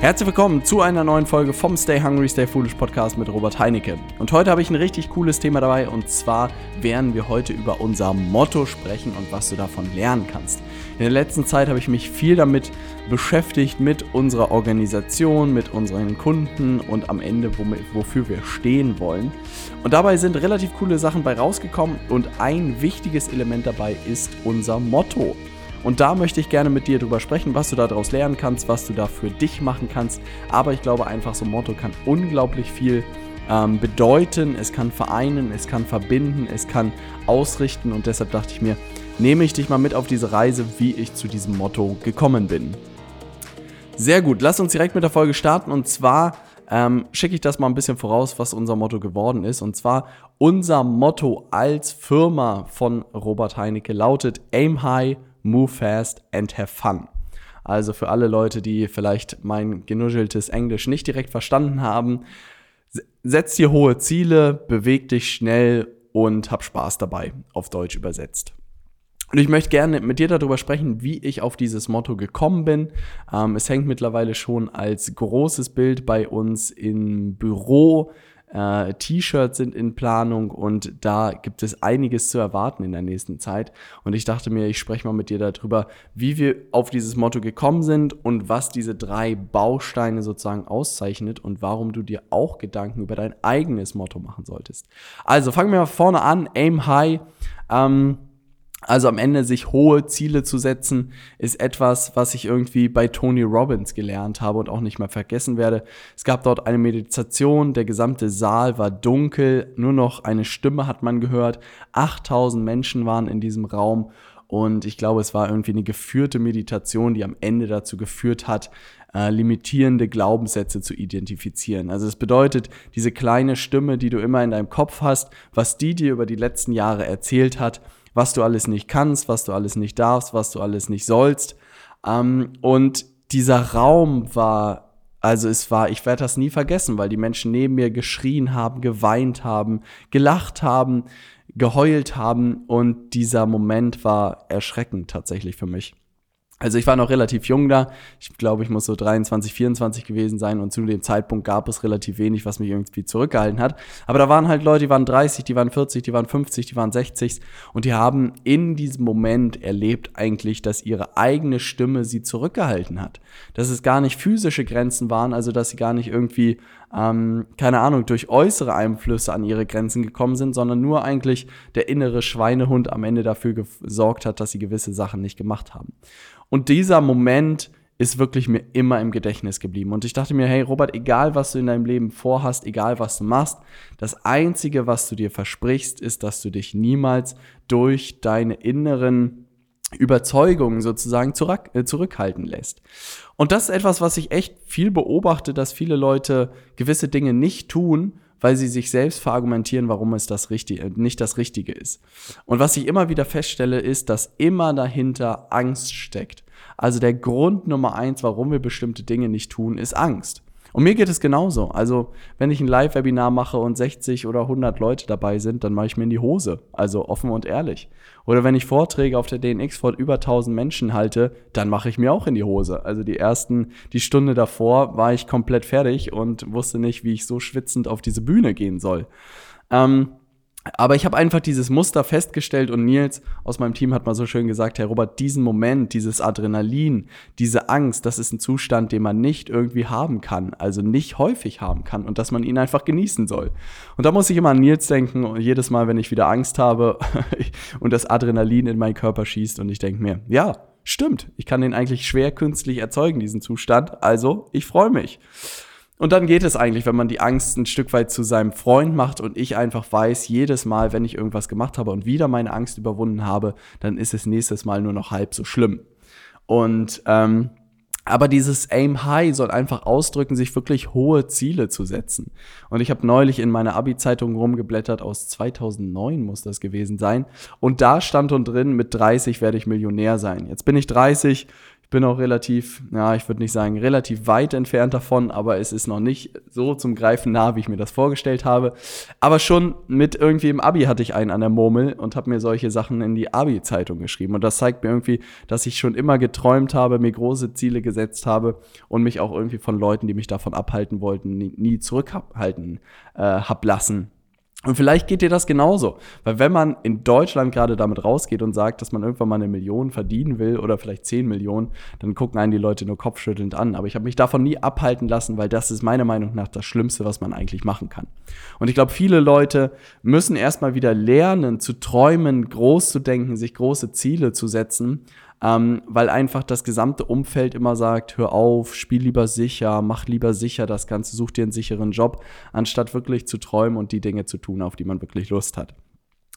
Herzlich willkommen zu einer neuen Folge vom Stay Hungry, Stay Foolish Podcast mit Robert Heinecke. Und heute habe ich ein richtig cooles Thema dabei und zwar werden wir heute über unser Motto sprechen und was du davon lernen kannst. In der letzten Zeit habe ich mich viel damit beschäftigt, mit unserer Organisation, mit unseren Kunden und am Ende, wofür wir stehen wollen. Und dabei sind relativ coole Sachen bei rausgekommen und ein wichtiges Element dabei ist unser Motto. Und da möchte ich gerne mit dir drüber sprechen, was du daraus lernen kannst, was du da für dich machen kannst. Aber ich glaube einfach, so ein Motto kann unglaublich viel ähm, bedeuten. Es kann vereinen, es kann verbinden, es kann ausrichten. Und deshalb dachte ich mir, nehme ich dich mal mit auf diese Reise, wie ich zu diesem Motto gekommen bin. Sehr gut, lass uns direkt mit der Folge starten. Und zwar ähm, schicke ich das mal ein bisschen voraus, was unser Motto geworden ist. Und zwar unser Motto als Firma von Robert Heinecke lautet Aim High move fast and have fun. Also für alle Leute, die vielleicht mein genuscheltes Englisch nicht direkt verstanden haben, setz dir hohe Ziele, beweg dich schnell und hab Spaß dabei, auf Deutsch übersetzt. Und ich möchte gerne mit dir darüber sprechen, wie ich auf dieses Motto gekommen bin. Ähm, es hängt mittlerweile schon als großes Bild bei uns im Büro äh, T-Shirts sind in Planung und da gibt es einiges zu erwarten in der nächsten Zeit. Und ich dachte mir, ich spreche mal mit dir darüber, wie wir auf dieses Motto gekommen sind und was diese drei Bausteine sozusagen auszeichnet und warum du dir auch Gedanken über dein eigenes Motto machen solltest. Also fangen wir mal vorne an. Aim High. Ähm, also am Ende sich hohe Ziele zu setzen, ist etwas, was ich irgendwie bei Tony Robbins gelernt habe und auch nicht mehr vergessen werde. Es gab dort eine Meditation, der gesamte Saal war dunkel, nur noch eine Stimme hat man gehört. 8000 Menschen waren in diesem Raum und ich glaube, es war irgendwie eine geführte Meditation, die am Ende dazu geführt hat, äh, limitierende Glaubenssätze zu identifizieren. Also es bedeutet, diese kleine Stimme, die du immer in deinem Kopf hast, was die dir über die letzten Jahre erzählt hat, was du alles nicht kannst, was du alles nicht darfst, was du alles nicht sollst. Ähm, und dieser Raum war, also es war, ich werde das nie vergessen, weil die Menschen neben mir geschrien haben, geweint haben, gelacht haben, geheult haben und dieser Moment war erschreckend tatsächlich für mich. Also ich war noch relativ jung da. Ich glaube, ich muss so 23, 24 gewesen sein und zu dem Zeitpunkt gab es relativ wenig, was mich irgendwie zurückgehalten hat. Aber da waren halt Leute, die waren 30, die waren 40, die waren 50, die waren 60 und die haben in diesem Moment erlebt eigentlich, dass ihre eigene Stimme sie zurückgehalten hat. Dass es gar nicht physische Grenzen waren, also dass sie gar nicht irgendwie ähm, keine Ahnung, durch äußere Einflüsse an ihre Grenzen gekommen sind, sondern nur eigentlich der innere Schweinehund am Ende dafür gesorgt hat, dass sie gewisse Sachen nicht gemacht haben. Und dieser Moment ist wirklich mir immer im Gedächtnis geblieben. Und ich dachte mir, hey Robert, egal was du in deinem Leben vorhast, egal was du machst, das Einzige, was du dir versprichst, ist, dass du dich niemals durch deine inneren Überzeugungen sozusagen zurück, äh, zurückhalten lässt. Und das ist etwas, was ich echt viel beobachte, dass viele Leute gewisse Dinge nicht tun, weil sie sich selbst verargumentieren, warum es das Richtige, äh, nicht das Richtige ist. Und was ich immer wieder feststelle, ist, dass immer dahinter Angst steckt. Also der Grund Nummer eins, warum wir bestimmte Dinge nicht tun, ist Angst. Und mir geht es genauso. Also, wenn ich ein Live-Webinar mache und 60 oder 100 Leute dabei sind, dann mache ich mir in die Hose. Also offen und ehrlich. Oder wenn ich Vorträge auf der DNX vor über 1000 Menschen halte, dann mache ich mir auch in die Hose. Also die ersten, die Stunde davor war ich komplett fertig und wusste nicht, wie ich so schwitzend auf diese Bühne gehen soll. Ähm, aber ich habe einfach dieses Muster festgestellt und Nils aus meinem Team hat mal so schön gesagt, Herr Robert, diesen Moment, dieses Adrenalin, diese Angst, das ist ein Zustand, den man nicht irgendwie haben kann, also nicht häufig haben kann und dass man ihn einfach genießen soll. Und da muss ich immer an Nils denken und jedes Mal, wenn ich wieder Angst habe und das Adrenalin in meinen Körper schießt und ich denke mir, ja, stimmt, ich kann den eigentlich schwer künstlich erzeugen, diesen Zustand, also ich freue mich. Und dann geht es eigentlich, wenn man die Angst ein Stück weit zu seinem Freund macht und ich einfach weiß, jedes Mal, wenn ich irgendwas gemacht habe und wieder meine Angst überwunden habe, dann ist es nächstes Mal nur noch halb so schlimm. Und ähm, aber dieses Aim High soll einfach ausdrücken, sich wirklich hohe Ziele zu setzen. Und ich habe neulich in meiner Abi-Zeitung rumgeblättert, aus 2009 muss das gewesen sein. Und da stand und drin, mit 30 werde ich Millionär sein. Jetzt bin ich 30, bin auch relativ, ja, ich würde nicht sagen relativ weit entfernt davon, aber es ist noch nicht so zum Greifen nah, wie ich mir das vorgestellt habe. Aber schon mit irgendwie im Abi hatte ich einen an der Murmel und habe mir solche Sachen in die Abi-Zeitung geschrieben. Und das zeigt mir irgendwie, dass ich schon immer geträumt habe, mir große Ziele gesetzt habe und mich auch irgendwie von Leuten, die mich davon abhalten wollten, nie, nie zurückhalten äh, hab lassen. Und vielleicht geht dir das genauso. Weil wenn man in Deutschland gerade damit rausgeht und sagt, dass man irgendwann mal eine Million verdienen will oder vielleicht 10 Millionen, dann gucken einen die Leute nur kopfschüttelnd an. Aber ich habe mich davon nie abhalten lassen, weil das ist meiner Meinung nach das Schlimmste, was man eigentlich machen kann. Und ich glaube, viele Leute müssen erstmal wieder lernen, zu träumen, groß zu denken, sich große Ziele zu setzen, ähm, weil einfach das gesamte Umfeld immer sagt, hör auf, spiel lieber sicher, mach lieber sicher das Ganze, such dir einen sicheren Job, anstatt wirklich zu träumen und die Dinge zu tun, auf die man wirklich Lust hat.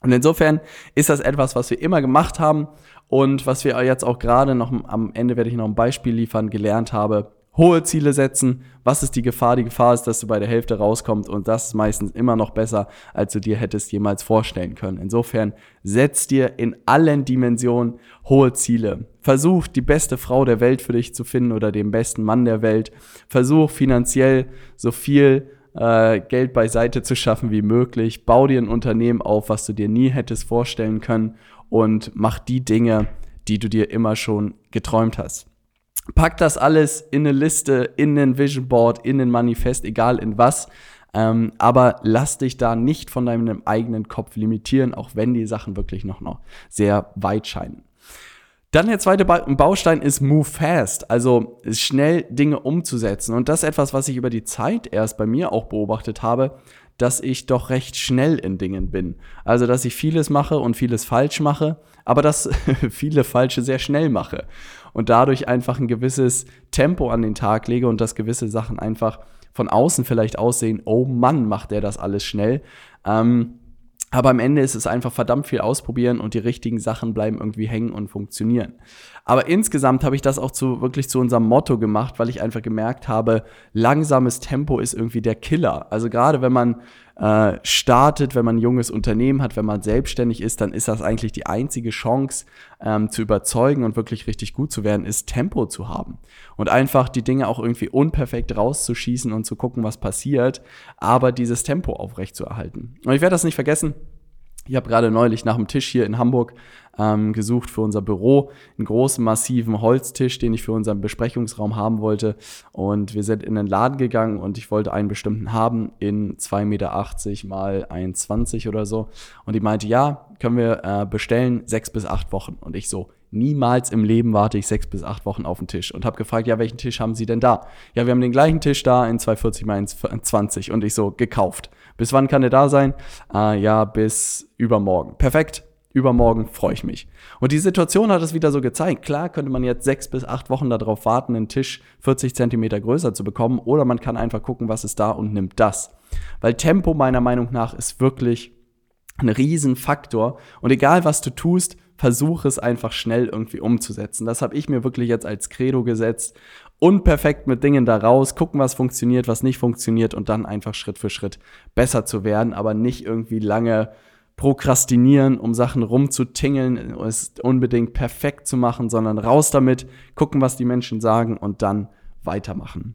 Und insofern ist das etwas, was wir immer gemacht haben und was wir jetzt auch gerade noch am Ende werde ich noch ein Beispiel liefern, gelernt habe, hohe Ziele setzen. Was ist die Gefahr? Die Gefahr ist, dass du bei der Hälfte rauskommst und das ist meistens immer noch besser, als du dir hättest jemals vorstellen können. Insofern setz dir in allen Dimensionen hohe Ziele. Versuch die beste Frau der Welt für dich zu finden oder den besten Mann der Welt. Versuch finanziell so viel äh, Geld beiseite zu schaffen wie möglich. Bau dir ein Unternehmen auf, was du dir nie hättest vorstellen können und mach die Dinge, die du dir immer schon geträumt hast. Pack das alles in eine Liste, in ein Vision Board, in ein Manifest, egal in was. Ähm, aber lass dich da nicht von deinem eigenen Kopf limitieren, auch wenn die Sachen wirklich noch, noch sehr weit scheinen. Dann der zweite Baustein ist Move Fast, also schnell Dinge umzusetzen. Und das ist etwas, was ich über die Zeit erst bei mir auch beobachtet habe, dass ich doch recht schnell in Dingen bin. Also, dass ich vieles mache und vieles falsch mache, aber dass viele falsche sehr schnell mache und dadurch einfach ein gewisses Tempo an den Tag lege und dass gewisse Sachen einfach von außen vielleicht aussehen, oh Mann, macht der das alles schnell. Ähm, aber am Ende ist es einfach verdammt viel ausprobieren und die richtigen Sachen bleiben irgendwie hängen und funktionieren. Aber insgesamt habe ich das auch zu, wirklich zu unserem Motto gemacht, weil ich einfach gemerkt habe, langsames Tempo ist irgendwie der Killer. Also gerade wenn man äh, startet, wenn man ein junges Unternehmen hat, wenn man selbstständig ist, dann ist das eigentlich die einzige Chance ähm, zu überzeugen und wirklich richtig gut zu werden, ist Tempo zu haben. Und einfach die Dinge auch irgendwie unperfekt rauszuschießen und zu gucken, was passiert, aber dieses Tempo aufrechtzuerhalten. Und ich werde das nicht vergessen. Ich habe gerade neulich nach dem Tisch hier in Hamburg ähm, gesucht für unser Büro, einen großen, massiven Holztisch, den ich für unseren Besprechungsraum haben wollte. Und wir sind in den Laden gegangen und ich wollte einen bestimmten haben in 2,80 Meter mal 1,20 oder so. Und die meinte, ja, können wir äh, bestellen, sechs bis acht Wochen. Und ich so, niemals im Leben warte ich sechs bis acht Wochen auf den Tisch und habe gefragt, ja, welchen Tisch haben Sie denn da? Ja, wir haben den gleichen Tisch da in 240 mal 1,20 und ich so gekauft. Bis wann kann der da sein? Äh, ja, bis übermorgen. Perfekt. Übermorgen freue ich mich. Und die Situation hat es wieder so gezeigt. Klar könnte man jetzt sechs bis acht Wochen darauf warten, einen Tisch 40 Zentimeter größer zu bekommen, oder man kann einfach gucken, was ist da und nimmt das. Weil Tempo meiner Meinung nach ist wirklich ein Riesenfaktor. Und egal was du tust, versuche es einfach schnell irgendwie umzusetzen. Das habe ich mir wirklich jetzt als Credo gesetzt. Unperfekt mit Dingen da raus, gucken, was funktioniert, was nicht funktioniert und dann einfach Schritt für Schritt besser zu werden, aber nicht irgendwie lange prokrastinieren, um Sachen rumzutingeln, es unbedingt perfekt zu machen, sondern raus damit, gucken, was die Menschen sagen und dann weitermachen.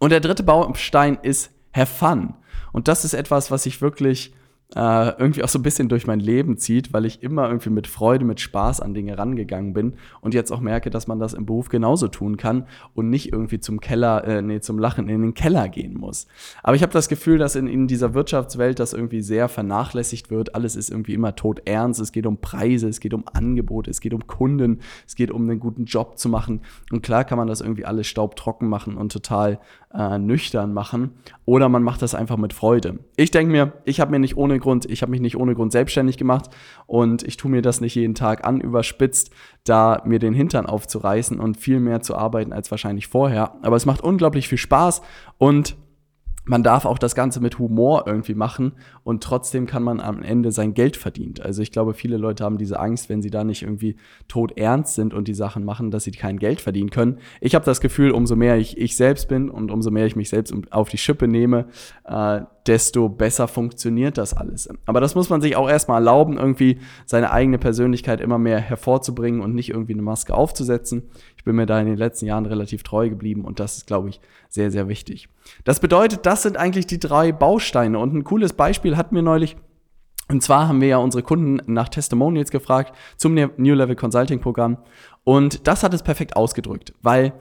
Und der dritte Baustein ist Have Fun. Und das ist etwas, was ich wirklich äh, irgendwie auch so ein bisschen durch mein Leben zieht, weil ich immer irgendwie mit Freude, mit Spaß an Dinge rangegangen bin und jetzt auch merke, dass man das im Beruf genauso tun kann und nicht irgendwie zum Keller, äh, nee, zum Lachen in den Keller gehen muss. Aber ich habe das Gefühl, dass in, in dieser Wirtschaftswelt das irgendwie sehr vernachlässigt wird. Alles ist irgendwie immer tot ernst. Es geht um Preise, es geht um Angebote, es geht um Kunden, es geht um einen guten Job zu machen. Und klar kann man das irgendwie alles staubtrocken machen und total äh, nüchtern machen. Oder man macht das einfach mit Freude. Ich denke mir, ich habe mir nicht ohne Grund, ich habe mich nicht ohne Grund selbstständig gemacht und ich tue mir das nicht jeden Tag an, überspitzt, da mir den Hintern aufzureißen und viel mehr zu arbeiten als wahrscheinlich vorher. Aber es macht unglaublich viel Spaß und man darf auch das Ganze mit Humor irgendwie machen und trotzdem kann man am Ende sein Geld verdienen. Also ich glaube, viele Leute haben diese Angst, wenn sie da nicht irgendwie tot ernst sind und die Sachen machen, dass sie kein Geld verdienen können. Ich habe das Gefühl, umso mehr ich ich selbst bin und umso mehr ich mich selbst auf die Schippe nehme, äh, desto besser funktioniert das alles. Aber das muss man sich auch erstmal erlauben, irgendwie seine eigene Persönlichkeit immer mehr hervorzubringen und nicht irgendwie eine Maske aufzusetzen. Ich bin mir da in den letzten Jahren relativ treu geblieben und das ist, glaube ich, sehr, sehr wichtig. Das bedeutet, das sind eigentlich die drei Bausteine und ein cooles Beispiel hat mir neulich und zwar haben wir ja unsere Kunden nach Testimonials gefragt zum New Level Consulting Programm. Und das hat es perfekt ausgedrückt, weil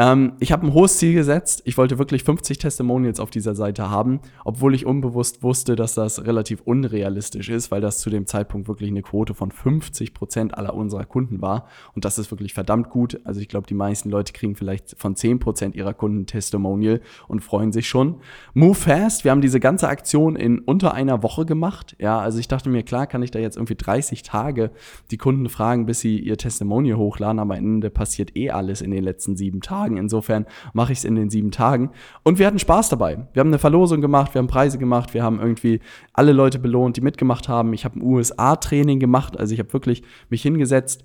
ähm, ich habe ein hohes Ziel gesetzt. Ich wollte wirklich 50 Testimonials auf dieser Seite haben, obwohl ich unbewusst wusste, dass das relativ unrealistisch ist, weil das zu dem Zeitpunkt wirklich eine Quote von 50 Prozent aller unserer Kunden war. Und das ist wirklich verdammt gut. Also ich glaube, die meisten Leute kriegen vielleicht von 10 Prozent ihrer Kunden Testimonial und freuen sich schon. Move fast. Wir haben diese ganze Aktion in unter einer Woche gemacht. Ja, also ich dachte mir, klar, kann ich da jetzt irgendwie 30 Tage die Kunden fragen, bis sie ihr Testimonial hochladen. Aber am Ende passiert eh alles in den letzten sieben Tagen. Tagen. Insofern mache ich es in den sieben Tagen. Und wir hatten Spaß dabei. Wir haben eine Verlosung gemacht, wir haben Preise gemacht, wir haben irgendwie alle Leute belohnt, die mitgemacht haben. Ich habe ein USA-Training gemacht, also ich habe wirklich mich hingesetzt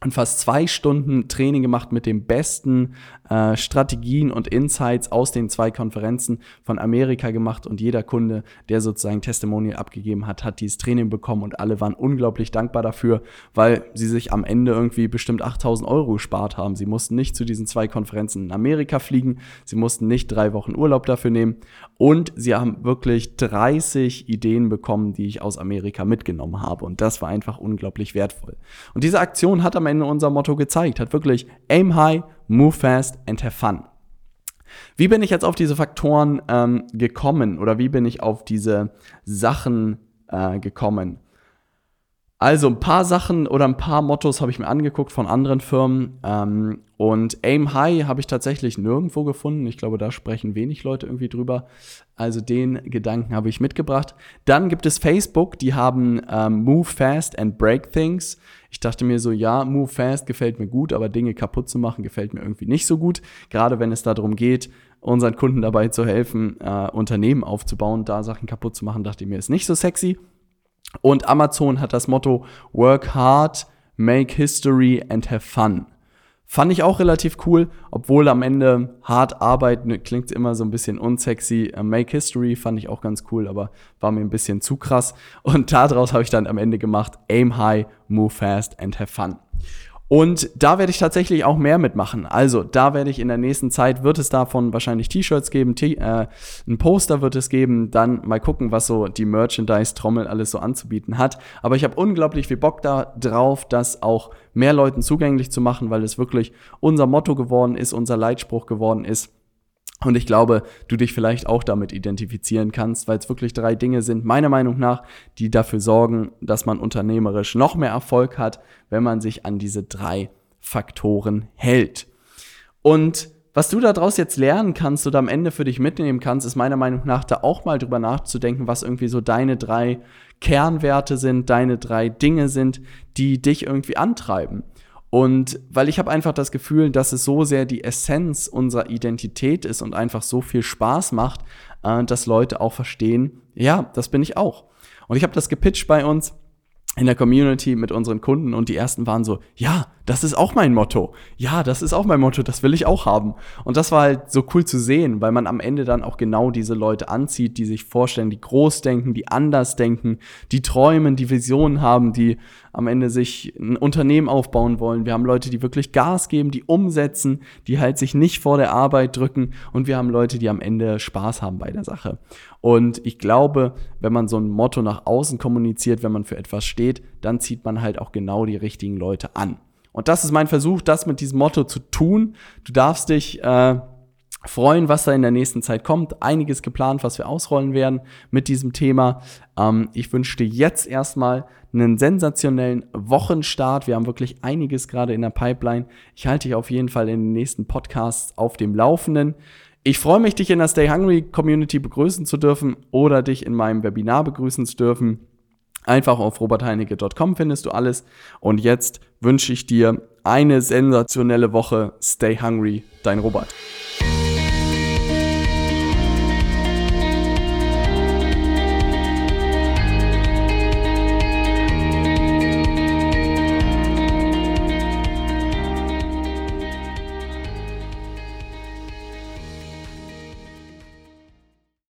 und fast zwei Stunden Training gemacht mit den besten äh, Strategien und Insights aus den zwei Konferenzen von Amerika gemacht und jeder Kunde, der sozusagen Testimonial abgegeben hat, hat dieses Training bekommen und alle waren unglaublich dankbar dafür, weil sie sich am Ende irgendwie bestimmt 8000 Euro gespart haben. Sie mussten nicht zu diesen zwei Konferenzen in Amerika fliegen, sie mussten nicht drei Wochen Urlaub dafür nehmen und sie haben wirklich 30 Ideen bekommen, die ich aus Amerika mitgenommen habe und das war einfach unglaublich wertvoll. Und diese Aktion hat am Ende unser Motto gezeigt, hat wirklich Aim High, Move Fast and Have Fun. Wie bin ich jetzt auf diese Faktoren ähm, gekommen oder wie bin ich auf diese Sachen äh, gekommen? Also ein paar Sachen oder ein paar Mottos habe ich mir angeguckt von anderen Firmen. Ähm, und Aim High habe ich tatsächlich nirgendwo gefunden. Ich glaube, da sprechen wenig Leute irgendwie drüber. Also den Gedanken habe ich mitgebracht. Dann gibt es Facebook, die haben ähm, Move Fast and Break Things. Ich dachte mir so, ja, Move Fast gefällt mir gut, aber Dinge kaputt zu machen gefällt mir irgendwie nicht so gut. Gerade wenn es darum geht, unseren Kunden dabei zu helfen, äh, Unternehmen aufzubauen, da Sachen kaputt zu machen, dachte ich mir, ist nicht so sexy. Und Amazon hat das Motto Work hard, make history and have fun. Fand ich auch relativ cool, obwohl am Ende hart arbeiten klingt immer so ein bisschen unsexy. Äh, make History fand ich auch ganz cool, aber war mir ein bisschen zu krass. Und daraus habe ich dann am Ende gemacht, Aim High, Move Fast and Have Fun. Und da werde ich tatsächlich auch mehr mitmachen. Also da werde ich in der nächsten Zeit, wird es davon wahrscheinlich T-Shirts geben, T äh, ein Poster wird es geben, dann mal gucken, was so die Merchandise-Trommel alles so anzubieten hat. Aber ich habe unglaublich viel Bock da drauf, das auch mehr Leuten zugänglich zu machen, weil es wirklich unser Motto geworden ist, unser Leitspruch geworden ist. Und ich glaube, du dich vielleicht auch damit identifizieren kannst, weil es wirklich drei Dinge sind, meiner Meinung nach, die dafür sorgen, dass man unternehmerisch noch mehr Erfolg hat, wenn man sich an diese drei Faktoren hält. Und was du daraus jetzt lernen kannst oder am Ende für dich mitnehmen kannst, ist meiner Meinung nach da auch mal drüber nachzudenken, was irgendwie so deine drei Kernwerte sind, deine drei Dinge sind, die dich irgendwie antreiben. Und weil ich habe einfach das Gefühl, dass es so sehr die Essenz unserer Identität ist und einfach so viel Spaß macht, äh, dass Leute auch verstehen, ja, das bin ich auch. Und ich habe das gepitcht bei uns in der Community mit unseren Kunden und die ersten waren so, ja, das ist auch mein Motto. Ja, das ist auch mein Motto, das will ich auch haben. Und das war halt so cool zu sehen, weil man am Ende dann auch genau diese Leute anzieht, die sich vorstellen, die groß denken, die anders denken, die träumen, die Visionen haben, die am Ende sich ein Unternehmen aufbauen wollen. Wir haben Leute, die wirklich Gas geben, die umsetzen, die halt sich nicht vor der Arbeit drücken und wir haben Leute, die am Ende Spaß haben bei der Sache. Und ich glaube, wenn man so ein Motto nach außen kommuniziert, wenn man für etwas steht, dann zieht man halt auch genau die richtigen Leute an. Und das ist mein Versuch, das mit diesem Motto zu tun. Du darfst dich äh, freuen, was da in der nächsten Zeit kommt. Einiges geplant, was wir ausrollen werden mit diesem Thema. Ähm, ich wünsche dir jetzt erstmal einen sensationellen Wochenstart. Wir haben wirklich einiges gerade in der Pipeline. Ich halte dich auf jeden Fall in den nächsten Podcasts auf dem Laufenden. Ich freue mich, dich in der Stay Hungry Community begrüßen zu dürfen oder dich in meinem Webinar begrüßen zu dürfen. Einfach auf robertheinecke.com findest du alles. Und jetzt wünsche ich dir eine sensationelle Woche. Stay hungry, dein Robert.